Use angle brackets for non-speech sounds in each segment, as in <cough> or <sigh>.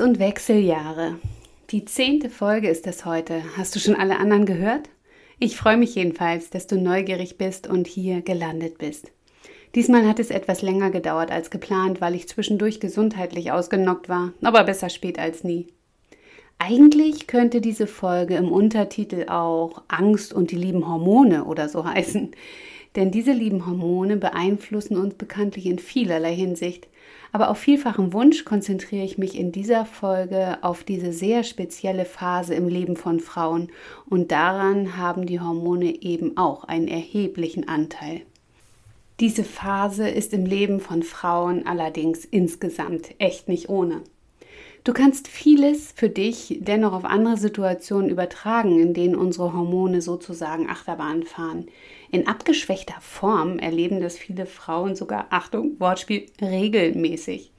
Und Wechseljahre. Die zehnte Folge ist es heute. Hast du schon alle anderen gehört? Ich freue mich jedenfalls, dass du neugierig bist und hier gelandet bist. Diesmal hat es etwas länger gedauert als geplant, weil ich zwischendurch gesundheitlich ausgenockt war, aber besser spät als nie. Eigentlich könnte diese Folge im Untertitel auch Angst und die lieben Hormone oder so <laughs> heißen. Denn diese lieben Hormone beeinflussen uns bekanntlich in vielerlei Hinsicht. Aber auf vielfachen Wunsch konzentriere ich mich in dieser Folge auf diese sehr spezielle Phase im Leben von Frauen und daran haben die Hormone eben auch einen erheblichen Anteil. Diese Phase ist im Leben von Frauen allerdings insgesamt echt nicht ohne. Du kannst vieles für dich dennoch auf andere Situationen übertragen, in denen unsere Hormone sozusagen Achterbahn fahren. In abgeschwächter Form erleben das viele Frauen sogar, Achtung, Wortspiel, regelmäßig.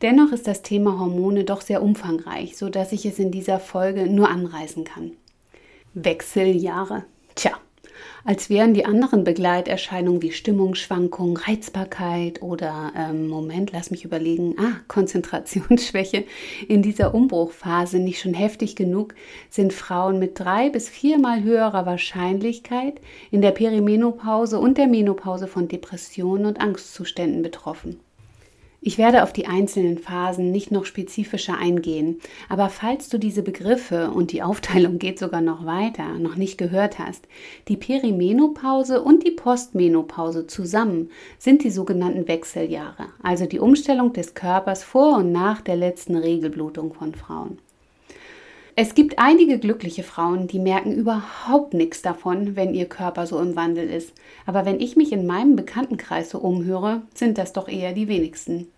Dennoch ist das Thema Hormone doch sehr umfangreich, so dass ich es in dieser Folge nur anreißen kann. Wechseljahre. Tja, als wären die anderen Begleiterscheinungen wie Stimmungsschwankungen, Reizbarkeit oder ähm, Moment, lass mich überlegen, ah, <laughs> Konzentrationsschwäche in dieser Umbruchphase nicht schon heftig genug, sind Frauen mit drei bis viermal höherer Wahrscheinlichkeit in der Perimenopause und der Menopause von Depressionen und Angstzuständen betroffen. Ich werde auf die einzelnen Phasen nicht noch spezifischer eingehen, aber falls du diese Begriffe und die Aufteilung geht sogar noch weiter, noch nicht gehört hast, die Perimenopause und die Postmenopause zusammen sind die sogenannten Wechseljahre, also die Umstellung des Körpers vor und nach der letzten Regelblutung von Frauen. Es gibt einige glückliche Frauen, die merken überhaupt nichts davon, wenn ihr Körper so im Wandel ist. Aber wenn ich mich in meinem Bekanntenkreis so umhöre, sind das doch eher die wenigsten.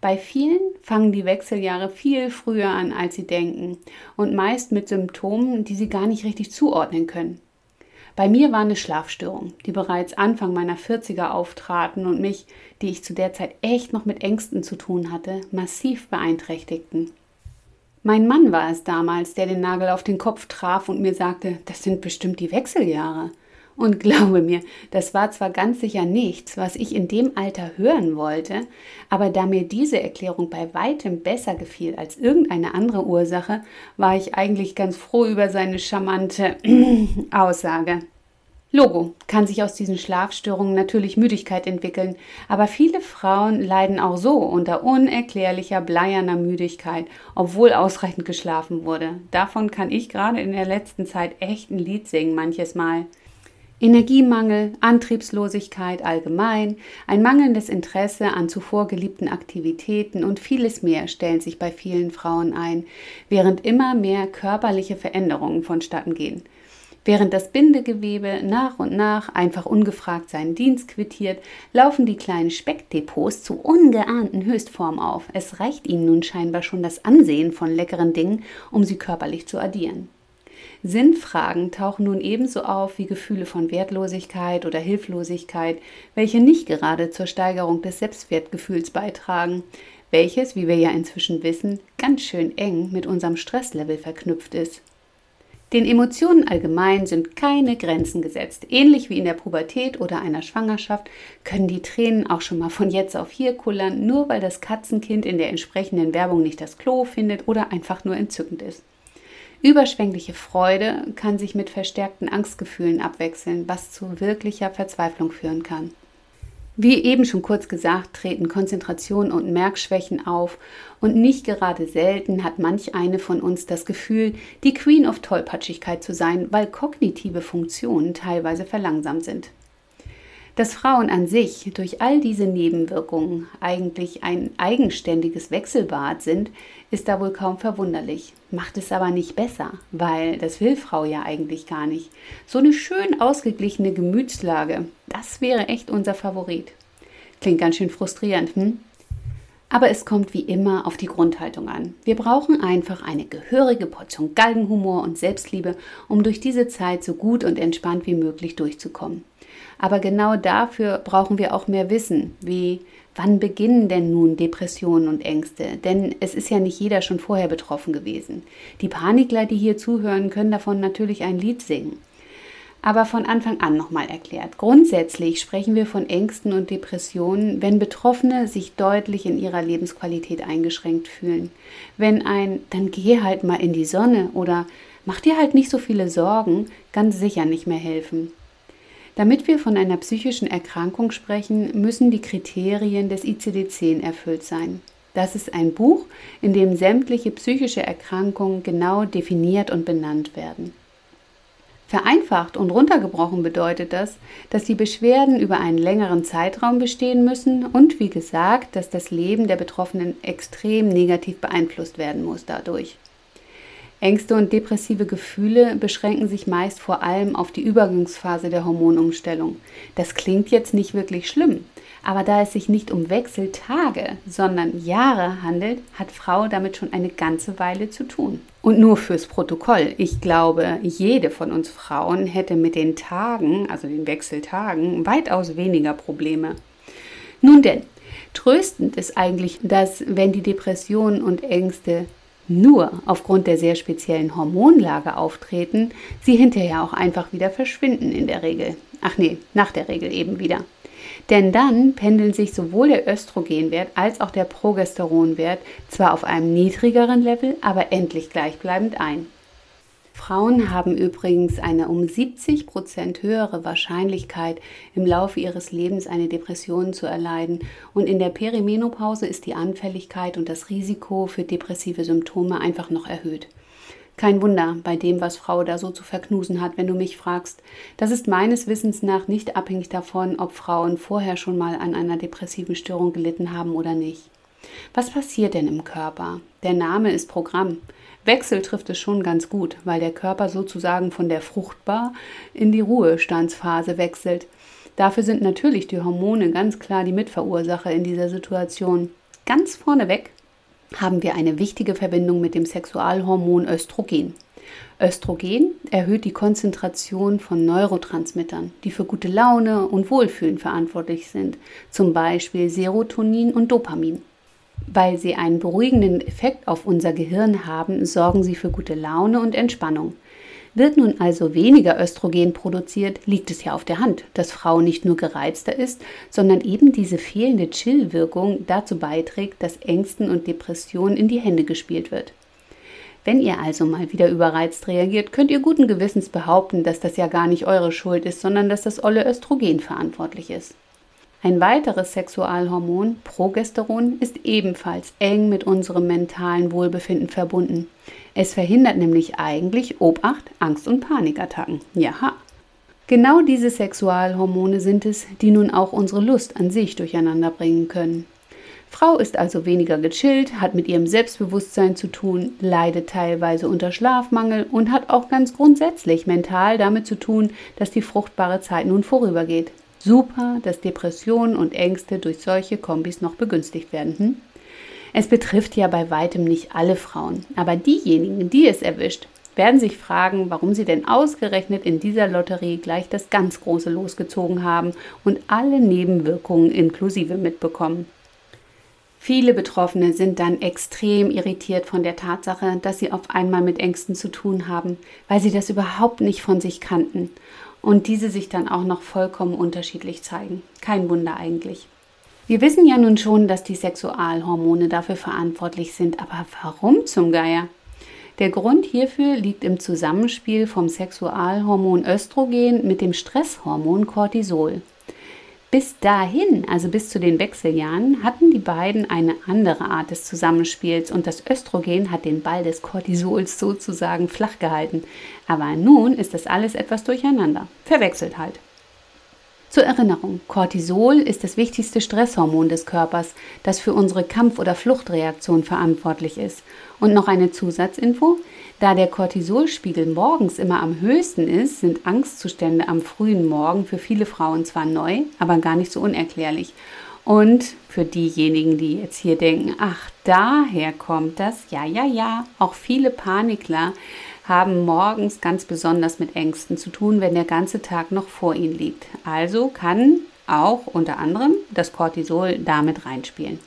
Bei vielen fangen die Wechseljahre viel früher an, als sie denken und meist mit Symptomen, die sie gar nicht richtig zuordnen können. Bei mir war eine Schlafstörung, die bereits Anfang meiner 40er auftraten und mich, die ich zu der Zeit echt noch mit Ängsten zu tun hatte, massiv beeinträchtigten. Mein Mann war es damals, der den Nagel auf den Kopf traf und mir sagte, das sind bestimmt die Wechseljahre. Und <laughs> glaube mir, das war zwar ganz sicher nichts, was ich in dem Alter hören wollte, aber da mir diese Erklärung bei weitem besser gefiel als irgendeine andere Ursache, war ich eigentlich ganz froh über seine charmante <clears throat> Aussage. Logo kann sich aus diesen Schlafstörungen natürlich Müdigkeit entwickeln, aber viele Frauen leiden auch so unter unerklärlicher bleierner Müdigkeit, obwohl ausreichend geschlafen wurde. Davon kann ich gerade in der letzten Zeit echt ein Lied singen manches Mal. Energiemangel, Antriebslosigkeit allgemein, ein mangelndes Interesse an zuvor geliebten Aktivitäten und vieles mehr stellen sich bei vielen Frauen ein, während immer mehr körperliche Veränderungen vonstatten gehen. Während das Bindegewebe nach und nach einfach ungefragt seinen Dienst quittiert, laufen die kleinen Speckdepots zu ungeahnten Höchstformen auf. Es reicht ihnen nun scheinbar schon das Ansehen von leckeren Dingen, um sie körperlich zu addieren. Sinnfragen tauchen nun ebenso auf wie Gefühle von Wertlosigkeit oder Hilflosigkeit, welche nicht gerade zur Steigerung des Selbstwertgefühls beitragen, welches, wie wir ja inzwischen wissen, ganz schön eng mit unserem Stresslevel verknüpft ist. Den Emotionen allgemein sind keine Grenzen gesetzt. Ähnlich wie in der Pubertät oder einer Schwangerschaft können die Tränen auch schon mal von jetzt auf hier kullern, nur weil das Katzenkind in der entsprechenden Werbung nicht das Klo findet oder einfach nur entzückend ist. Überschwängliche Freude kann sich mit verstärkten Angstgefühlen abwechseln, was zu wirklicher Verzweiflung führen kann. Wie eben schon kurz gesagt, treten Konzentration und Merkschwächen auf und nicht gerade selten hat manch eine von uns das Gefühl, die Queen of Tollpatschigkeit zu sein, weil kognitive Funktionen teilweise verlangsamt sind. Dass Frauen an sich durch all diese Nebenwirkungen eigentlich ein eigenständiges Wechselbad sind, ist da wohl kaum verwunderlich. Macht es aber nicht besser, weil das will Frau ja eigentlich gar nicht. So eine schön ausgeglichene Gemütslage, das wäre echt unser Favorit. Klingt ganz schön frustrierend, hm? Aber es kommt wie immer auf die Grundhaltung an. Wir brauchen einfach eine gehörige Portion Galgenhumor und Selbstliebe, um durch diese Zeit so gut und entspannt wie möglich durchzukommen. Aber genau dafür brauchen wir auch mehr Wissen, wie wann beginnen denn nun Depressionen und Ängste? Denn es ist ja nicht jeder schon vorher betroffen gewesen. Die Panikler, die hier zuhören, können davon natürlich ein Lied singen. Aber von Anfang an nochmal erklärt. Grundsätzlich sprechen wir von Ängsten und Depressionen, wenn Betroffene sich deutlich in ihrer Lebensqualität eingeschränkt fühlen. Wenn ein, dann geh halt mal in die Sonne oder mach dir halt nicht so viele Sorgen, ganz sicher nicht mehr helfen. Damit wir von einer psychischen Erkrankung sprechen, müssen die Kriterien des ICD-10 erfüllt sein. Das ist ein Buch, in dem sämtliche psychische Erkrankungen genau definiert und benannt werden. Vereinfacht und runtergebrochen bedeutet das, dass die Beschwerden über einen längeren Zeitraum bestehen müssen und wie gesagt, dass das Leben der Betroffenen extrem negativ beeinflusst werden muss dadurch. Ängste und depressive Gefühle beschränken sich meist vor allem auf die Übergangsphase der Hormonumstellung. Das klingt jetzt nicht wirklich schlimm, aber da es sich nicht um Wechseltage, sondern Jahre handelt, hat Frau damit schon eine ganze Weile zu tun. Und nur fürs Protokoll, ich glaube, jede von uns Frauen hätte mit den Tagen, also den Wechseltagen, weitaus weniger Probleme. Nun denn, tröstend ist eigentlich, dass wenn die Depressionen und Ängste nur aufgrund der sehr speziellen Hormonlage auftreten, sie hinterher auch einfach wieder verschwinden in der Regel. Ach nee, nach der Regel eben wieder. Denn dann pendeln sich sowohl der Östrogenwert als auch der Progesteronwert zwar auf einem niedrigeren Level, aber endlich gleichbleibend ein. Frauen haben übrigens eine um 70 Prozent höhere Wahrscheinlichkeit, im Laufe ihres Lebens eine Depression zu erleiden. Und in der Perimenopause ist die Anfälligkeit und das Risiko für depressive Symptome einfach noch erhöht. Kein Wunder bei dem, was Frau da so zu verknusen hat, wenn du mich fragst. Das ist meines Wissens nach nicht abhängig davon, ob Frauen vorher schon mal an einer depressiven Störung gelitten haben oder nicht. Was passiert denn im Körper? Der Name ist Programm. Wechsel trifft es schon ganz gut, weil der Körper sozusagen von der Fruchtbar in die Ruhestandsphase wechselt. Dafür sind natürlich die Hormone ganz klar die Mitverursacher in dieser Situation. Ganz vorneweg haben wir eine wichtige Verbindung mit dem Sexualhormon Östrogen. Östrogen erhöht die Konzentration von Neurotransmittern, die für gute Laune und Wohlfühlen verantwortlich sind, zum Beispiel Serotonin und Dopamin. Weil sie einen beruhigenden Effekt auf unser Gehirn haben, sorgen sie für gute Laune und Entspannung. Wird nun also weniger Östrogen produziert, liegt es ja auf der Hand, dass Frau nicht nur gereizter ist, sondern eben diese fehlende Chill-Wirkung dazu beiträgt, dass Ängsten und Depressionen in die Hände gespielt wird. Wenn ihr also mal wieder überreizt reagiert, könnt ihr guten Gewissens behaupten, dass das ja gar nicht eure Schuld ist, sondern dass das olle Östrogen verantwortlich ist. Ein weiteres Sexualhormon, Progesteron, ist ebenfalls eng mit unserem mentalen Wohlbefinden verbunden. Es verhindert nämlich eigentlich Obacht, Angst und Panikattacken. Jaha. Genau diese Sexualhormone sind es, die nun auch unsere Lust an sich durcheinander bringen können. Frau ist also weniger gechillt, hat mit ihrem Selbstbewusstsein zu tun, leidet teilweise unter Schlafmangel und hat auch ganz grundsätzlich mental damit zu tun, dass die fruchtbare Zeit nun vorübergeht. Super, dass Depressionen und Ängste durch solche Kombis noch begünstigt werden. Hm? Es betrifft ja bei weitem nicht alle Frauen, aber diejenigen, die es erwischt, werden sich fragen, warum sie denn ausgerechnet in dieser Lotterie gleich das ganz große losgezogen haben und alle Nebenwirkungen inklusive mitbekommen. Viele Betroffene sind dann extrem irritiert von der Tatsache, dass sie auf einmal mit Ängsten zu tun haben, weil sie das überhaupt nicht von sich kannten und diese sich dann auch noch vollkommen unterschiedlich zeigen. Kein Wunder eigentlich. Wir wissen ja nun schon, dass die Sexualhormone dafür verantwortlich sind, aber warum zum Geier? Der Grund hierfür liegt im Zusammenspiel vom Sexualhormon Östrogen mit dem Stresshormon Cortisol. Bis dahin, also bis zu den Wechseljahren, hatten die beiden eine andere Art des Zusammenspiels und das Östrogen hat den Ball des Cortisols sozusagen flach gehalten. Aber nun ist das alles etwas durcheinander, verwechselt halt. Zur Erinnerung, Cortisol ist das wichtigste Stresshormon des Körpers, das für unsere Kampf- oder Fluchtreaktion verantwortlich ist. Und noch eine Zusatzinfo, da der Cortisolspiegel morgens immer am höchsten ist, sind Angstzustände am frühen Morgen für viele Frauen zwar neu, aber gar nicht so unerklärlich. Und für diejenigen, die jetzt hier denken, ach, daher kommt das, ja, ja, ja, auch viele Panikler haben morgens ganz besonders mit Ängsten zu tun, wenn der ganze Tag noch vor ihnen liegt. Also kann auch unter anderem das Cortisol damit reinspielen.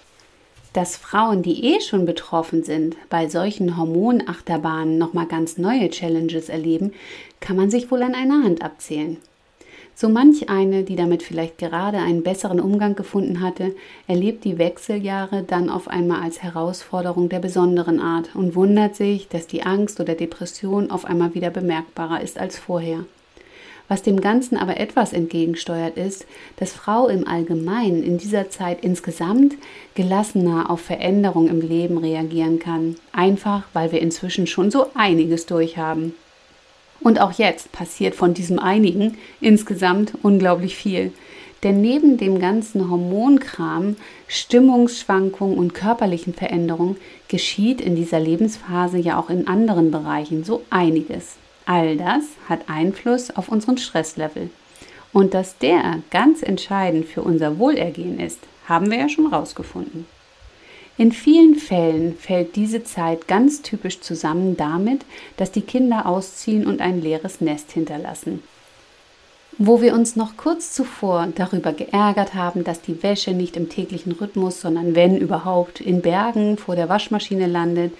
Dass Frauen, die eh schon betroffen sind, bei solchen Hormonachterbahnen nochmal ganz neue Challenges erleben, kann man sich wohl an einer Hand abzählen. So manch eine, die damit vielleicht gerade einen besseren Umgang gefunden hatte, erlebt die Wechseljahre dann auf einmal als Herausforderung der besonderen Art und wundert sich, dass die Angst oder Depression auf einmal wieder bemerkbarer ist als vorher. Was dem Ganzen aber etwas entgegensteuert ist, dass Frau im Allgemeinen in dieser Zeit insgesamt gelassener auf Veränderungen im Leben reagieren kann, einfach weil wir inzwischen schon so einiges durchhaben. Und auch jetzt passiert von diesem einigen insgesamt unglaublich viel. Denn neben dem ganzen Hormonkram, Stimmungsschwankungen und körperlichen Veränderungen geschieht in dieser Lebensphase ja auch in anderen Bereichen so einiges. All das hat Einfluss auf unseren Stresslevel. Und dass der ganz entscheidend für unser Wohlergehen ist, haben wir ja schon rausgefunden. In vielen Fällen fällt diese Zeit ganz typisch zusammen damit, dass die Kinder ausziehen und ein leeres Nest hinterlassen. Wo wir uns noch kurz zuvor darüber geärgert haben, dass die Wäsche nicht im täglichen Rhythmus, sondern wenn überhaupt in Bergen vor der Waschmaschine landet,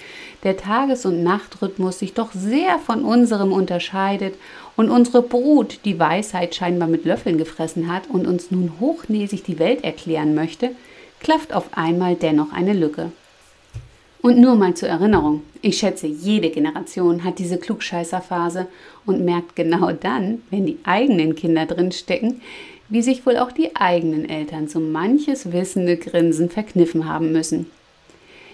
der Tages- und Nachtrhythmus sich doch sehr von unserem unterscheidet und unsere Brut die Weisheit scheinbar mit Löffeln gefressen hat und uns nun hochnäsig die Welt erklären möchte, klafft auf einmal dennoch eine Lücke. Und nur mal zur Erinnerung, ich schätze, jede Generation hat diese Klugscheißerphase und merkt genau dann, wenn die eigenen Kinder drin stecken, wie sich wohl auch die eigenen Eltern so manches wissende Grinsen verkniffen haben müssen.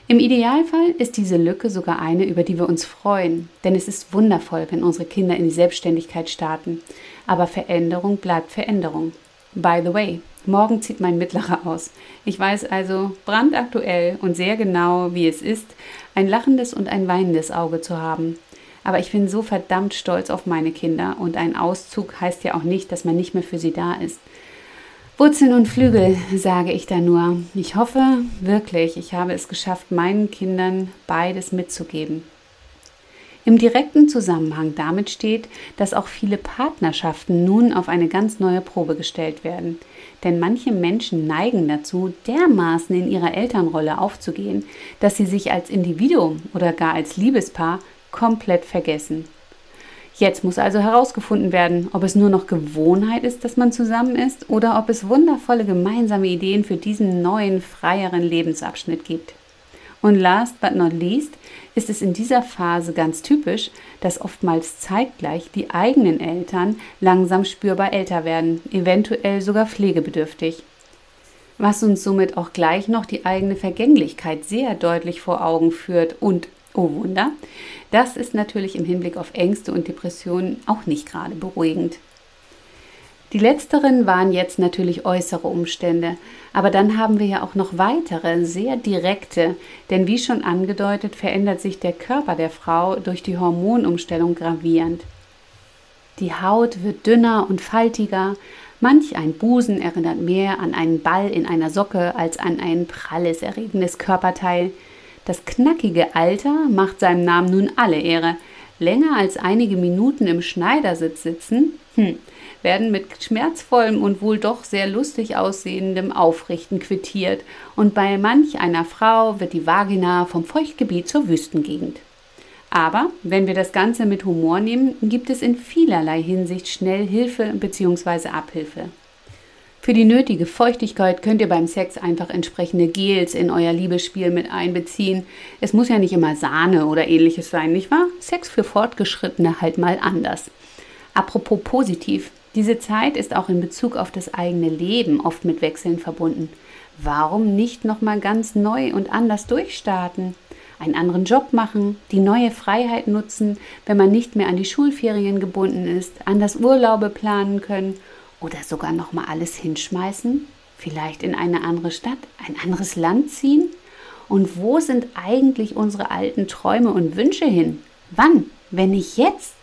Im Idealfall ist diese Lücke sogar eine, über die wir uns freuen, denn es ist wundervoll, wenn unsere Kinder in die Selbstständigkeit starten. Aber Veränderung bleibt Veränderung. By the way, morgen zieht mein Mittlerer aus. Ich weiß also brandaktuell und sehr genau, wie es ist, ein lachendes und ein weinendes Auge zu haben. Aber ich bin so verdammt stolz auf meine Kinder und ein Auszug heißt ja auch nicht, dass man nicht mehr für sie da ist. Wurzeln und Flügel, sage ich da nur. Ich hoffe wirklich, ich habe es geschafft, meinen Kindern beides mitzugeben im direkten Zusammenhang damit steht, dass auch viele Partnerschaften nun auf eine ganz neue Probe gestellt werden. Denn manche Menschen neigen dazu, dermaßen in ihrer Elternrolle aufzugehen, dass sie sich als Individuum oder gar als Liebespaar komplett vergessen. Jetzt muss also herausgefunden werden, ob es nur noch Gewohnheit ist, dass man zusammen ist oder ob es wundervolle gemeinsame Ideen für diesen neuen, freieren Lebensabschnitt gibt. Und last but not least ist es in dieser Phase ganz typisch, dass oftmals zeitgleich die eigenen Eltern langsam spürbar älter werden, eventuell sogar pflegebedürftig. Was uns somit auch gleich noch die eigene Vergänglichkeit sehr deutlich vor Augen führt und, oh Wunder, das ist natürlich im Hinblick auf Ängste und Depressionen auch nicht gerade beruhigend. Die letzteren waren jetzt natürlich äußere Umstände, aber dann haben wir ja auch noch weitere, sehr direkte, denn wie schon angedeutet, verändert sich der Körper der Frau durch die Hormonumstellung gravierend. Die Haut wird dünner und faltiger, manch ein Busen erinnert mehr an einen Ball in einer Socke als an ein pralles, erregendes Körperteil. Das knackige Alter macht seinem Namen nun alle Ehre. Länger als einige Minuten im Schneidersitz sitzen, hm, werden mit schmerzvollem und wohl doch sehr lustig aussehendem Aufrichten quittiert und bei manch einer Frau wird die Vagina vom Feuchtgebiet zur Wüstengegend. Aber wenn wir das Ganze mit Humor nehmen, gibt es in vielerlei Hinsicht schnell Hilfe bzw. Abhilfe. Für die nötige Feuchtigkeit könnt ihr beim Sex einfach entsprechende Gels in euer Liebesspiel mit einbeziehen. Es muss ja nicht immer Sahne oder ähnliches sein, nicht wahr? Sex für Fortgeschrittene halt mal anders. Apropos positiv, diese Zeit ist auch in Bezug auf das eigene Leben oft mit Wechseln verbunden. Warum nicht noch mal ganz neu und anders durchstarten? Einen anderen Job machen, die neue Freiheit nutzen, wenn man nicht mehr an die Schulferien gebunden ist, anders Urlaube planen können oder sogar noch mal alles hinschmeißen? Vielleicht in eine andere Stadt, ein anderes Land ziehen? Und wo sind eigentlich unsere alten Träume und Wünsche hin? Wann, wenn nicht jetzt?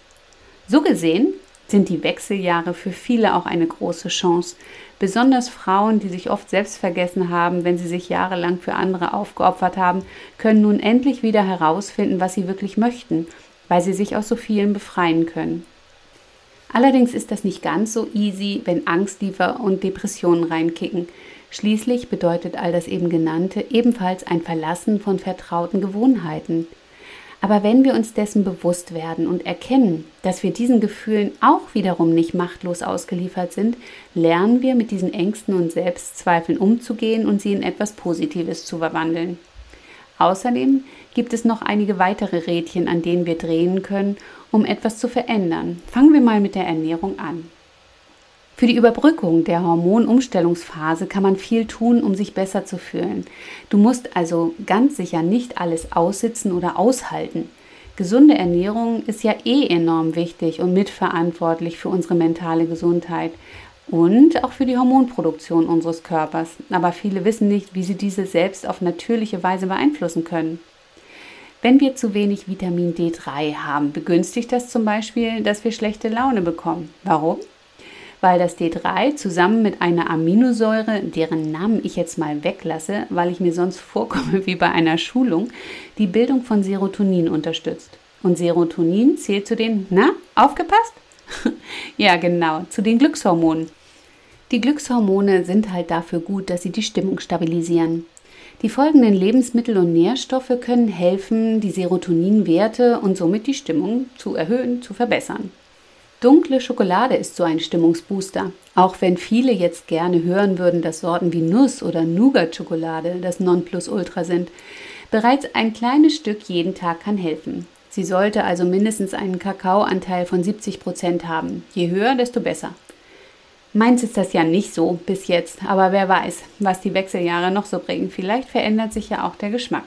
So gesehen sind die Wechseljahre für viele auch eine große Chance. Besonders Frauen, die sich oft selbst vergessen haben, wenn sie sich jahrelang für andere aufgeopfert haben, können nun endlich wieder herausfinden, was sie wirklich möchten, weil sie sich aus so vielen befreien können. Allerdings ist das nicht ganz so easy, wenn Angstliefern und Depressionen reinkicken. Schließlich bedeutet all das eben genannte ebenfalls ein Verlassen von vertrauten Gewohnheiten. Aber wenn wir uns dessen bewusst werden und erkennen, dass wir diesen Gefühlen auch wiederum nicht machtlos ausgeliefert sind, lernen wir mit diesen Ängsten und Selbstzweifeln umzugehen und sie in etwas Positives zu verwandeln. Außerdem gibt es noch einige weitere Rädchen, an denen wir drehen können, um etwas zu verändern. Fangen wir mal mit der Ernährung an. Für die Überbrückung der Hormonumstellungsphase kann man viel tun, um sich besser zu fühlen. Du musst also ganz sicher nicht alles aussitzen oder aushalten. Gesunde Ernährung ist ja eh enorm wichtig und mitverantwortlich für unsere mentale Gesundheit und auch für die Hormonproduktion unseres Körpers. Aber viele wissen nicht, wie sie diese selbst auf natürliche Weise beeinflussen können. Wenn wir zu wenig Vitamin D3 haben, begünstigt das zum Beispiel, dass wir schlechte Laune bekommen. Warum? Weil das D3 zusammen mit einer Aminosäure, deren Namen ich jetzt mal weglasse, weil ich mir sonst vorkomme wie bei einer Schulung, die Bildung von Serotonin unterstützt. Und Serotonin zählt zu den, na, aufgepasst? <laughs> ja, genau, zu den Glückshormonen. Die Glückshormone sind halt dafür gut, dass sie die Stimmung stabilisieren. Die folgenden Lebensmittel und Nährstoffe können helfen, die Serotoninwerte und somit die Stimmung zu erhöhen, zu verbessern. Dunkle Schokolade ist so ein Stimmungsbooster. Auch wenn viele jetzt gerne hören würden, dass Sorten wie Nuss oder Nougat-Schokolade das Nonplusultra sind. Bereits ein kleines Stück jeden Tag kann helfen. Sie sollte also mindestens einen Kakaoanteil von 70 Prozent haben. Je höher, desto besser. Meins ist das ja nicht so bis jetzt, aber wer weiß, was die Wechseljahre noch so bringen. Vielleicht verändert sich ja auch der Geschmack.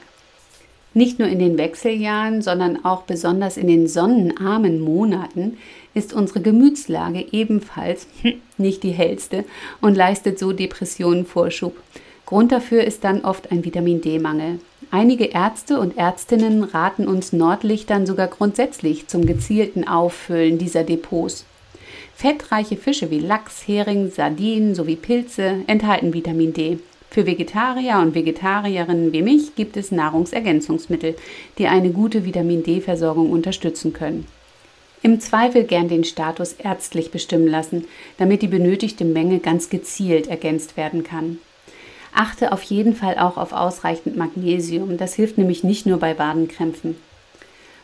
Nicht nur in den Wechseljahren, sondern auch besonders in den sonnenarmen Monaten ist unsere Gemütslage ebenfalls <laughs> nicht die hellste und leistet so Depressionen Vorschub. Grund dafür ist dann oft ein Vitamin D-Mangel. Einige Ärzte und Ärztinnen raten uns Nordlichtern sogar grundsätzlich zum gezielten Auffüllen dieser Depots. Fettreiche Fische wie Lachs, Hering, Sardinen sowie Pilze enthalten Vitamin D. Für Vegetarier und Vegetarierinnen wie mich gibt es Nahrungsergänzungsmittel, die eine gute Vitamin D-Versorgung unterstützen können. Im Zweifel gern den Status ärztlich bestimmen lassen, damit die benötigte Menge ganz gezielt ergänzt werden kann. Achte auf jeden Fall auch auf ausreichend Magnesium, das hilft nämlich nicht nur bei Wadenkrämpfen.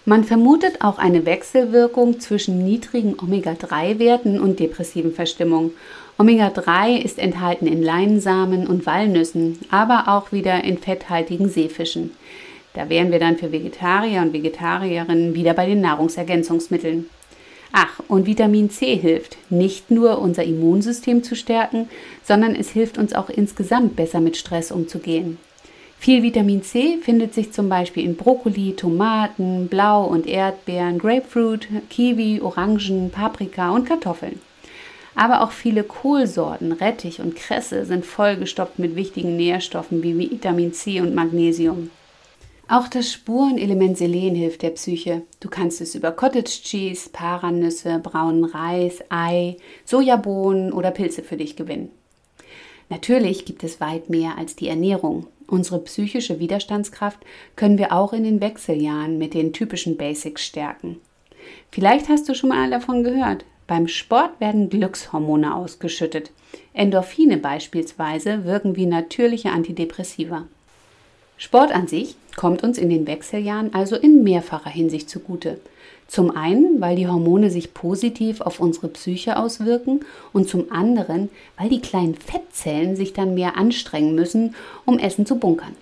Man vermutet auch eine Wechselwirkung zwischen niedrigen Omega-3-Werten und depressiven Verstimmungen. Omega-3 ist enthalten in Leinsamen und Walnüssen, aber auch wieder in fetthaltigen Seefischen. Da wären wir dann für Vegetarier und Vegetarierinnen wieder bei den Nahrungsergänzungsmitteln. Ach, und Vitamin C hilft, nicht nur unser Immunsystem zu stärken, sondern es hilft uns auch insgesamt besser mit Stress umzugehen. Viel Vitamin C findet sich zum Beispiel in Brokkoli, Tomaten, Blau- und Erdbeeren, Grapefruit, Kiwi, Orangen, Paprika und Kartoffeln. Aber auch viele Kohlsorten, Rettich und Kresse sind vollgestopft mit wichtigen Nährstoffen wie Vitamin C und Magnesium. Auch das Spurenelement Selen hilft der Psyche. Du kannst es über Cottage Cheese, Paranüsse, braunen Reis, Ei, Sojabohnen oder Pilze für dich gewinnen. Natürlich gibt es weit mehr als die Ernährung. Unsere psychische Widerstandskraft können wir auch in den Wechseljahren mit den typischen Basics stärken. Vielleicht hast du schon mal davon gehört. Beim Sport werden Glückshormone ausgeschüttet. Endorphine beispielsweise wirken wie natürliche Antidepressiva. Sport an sich kommt uns in den Wechseljahren also in mehrfacher Hinsicht zugute. Zum einen, weil die Hormone sich positiv auf unsere Psyche auswirken und zum anderen, weil die kleinen Fettzellen sich dann mehr anstrengen müssen, um Essen zu bunkern.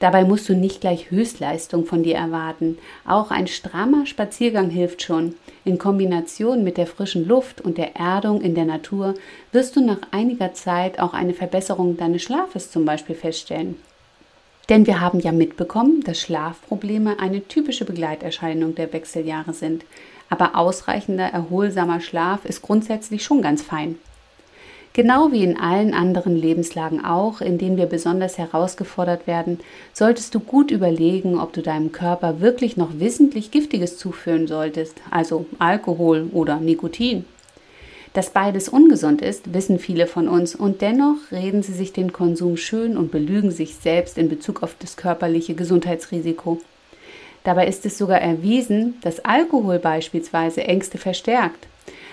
Dabei musst du nicht gleich Höchstleistung von dir erwarten. Auch ein strammer Spaziergang hilft schon. In Kombination mit der frischen Luft und der Erdung in der Natur wirst du nach einiger Zeit auch eine Verbesserung deines Schlafes zum Beispiel feststellen. Denn wir haben ja mitbekommen, dass Schlafprobleme eine typische Begleiterscheinung der Wechseljahre sind. Aber ausreichender, erholsamer Schlaf ist grundsätzlich schon ganz fein. Genau wie in allen anderen Lebenslagen auch, in denen wir besonders herausgefordert werden, solltest du gut überlegen, ob du deinem Körper wirklich noch wissentlich Giftiges zuführen solltest, also Alkohol oder Nikotin. Dass beides ungesund ist, wissen viele von uns und dennoch reden sie sich den Konsum schön und belügen sich selbst in Bezug auf das körperliche Gesundheitsrisiko. Dabei ist es sogar erwiesen, dass Alkohol beispielsweise Ängste verstärkt.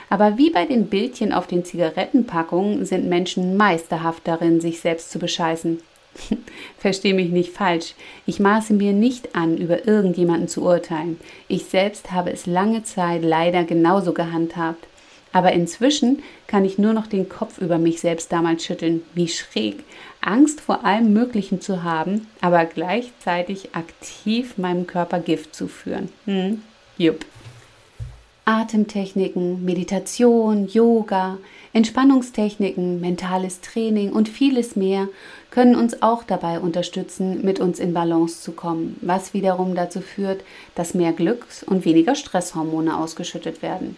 Aber wie bei den Bildchen auf den Zigarettenpackungen sind Menschen meisterhaft darin, sich selbst zu bescheißen. <laughs> Versteh mich nicht falsch. Ich maße mir nicht an, über irgendjemanden zu urteilen. Ich selbst habe es lange Zeit leider genauso gehandhabt. Aber inzwischen kann ich nur noch den Kopf über mich selbst damals schütteln. Wie schräg. Angst vor allem Möglichen zu haben, aber gleichzeitig aktiv meinem Körper Gift zu führen. Hm? Jupp. Atemtechniken, Meditation, Yoga, Entspannungstechniken, mentales Training und vieles mehr können uns auch dabei unterstützen, mit uns in Balance zu kommen, was wiederum dazu führt, dass mehr Glücks- und weniger Stresshormone ausgeschüttet werden.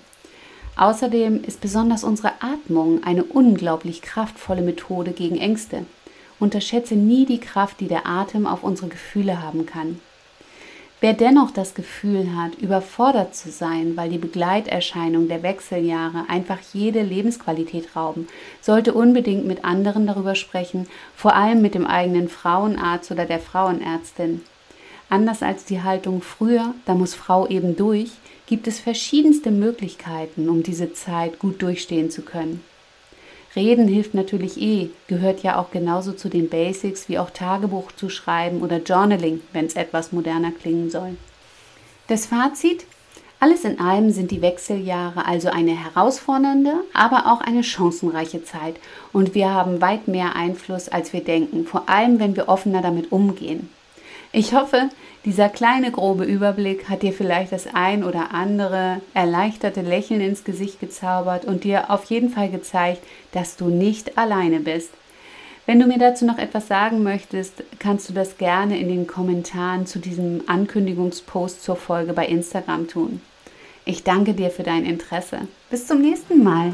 Außerdem ist besonders unsere Atmung eine unglaublich kraftvolle Methode gegen Ängste. Unterschätze nie die Kraft, die der Atem auf unsere Gefühle haben kann. Wer dennoch das Gefühl hat, überfordert zu sein, weil die Begleiterscheinungen der Wechseljahre einfach jede Lebensqualität rauben, sollte unbedingt mit anderen darüber sprechen, vor allem mit dem eigenen Frauenarzt oder der Frauenärztin. Anders als die Haltung früher, da muss Frau eben durch, gibt es verschiedenste Möglichkeiten, um diese Zeit gut durchstehen zu können. Reden hilft natürlich eh, gehört ja auch genauso zu den Basics wie auch Tagebuch zu schreiben oder Journaling, wenn es etwas moderner klingen soll. Das Fazit? Alles in allem sind die Wechseljahre also eine herausfordernde, aber auch eine chancenreiche Zeit und wir haben weit mehr Einfluss, als wir denken, vor allem wenn wir offener damit umgehen. Ich hoffe, dieser kleine grobe Überblick hat dir vielleicht das ein oder andere erleichterte Lächeln ins Gesicht gezaubert und dir auf jeden Fall gezeigt, dass du nicht alleine bist. Wenn du mir dazu noch etwas sagen möchtest, kannst du das gerne in den Kommentaren zu diesem Ankündigungspost zur Folge bei Instagram tun. Ich danke dir für dein Interesse. Bis zum nächsten Mal.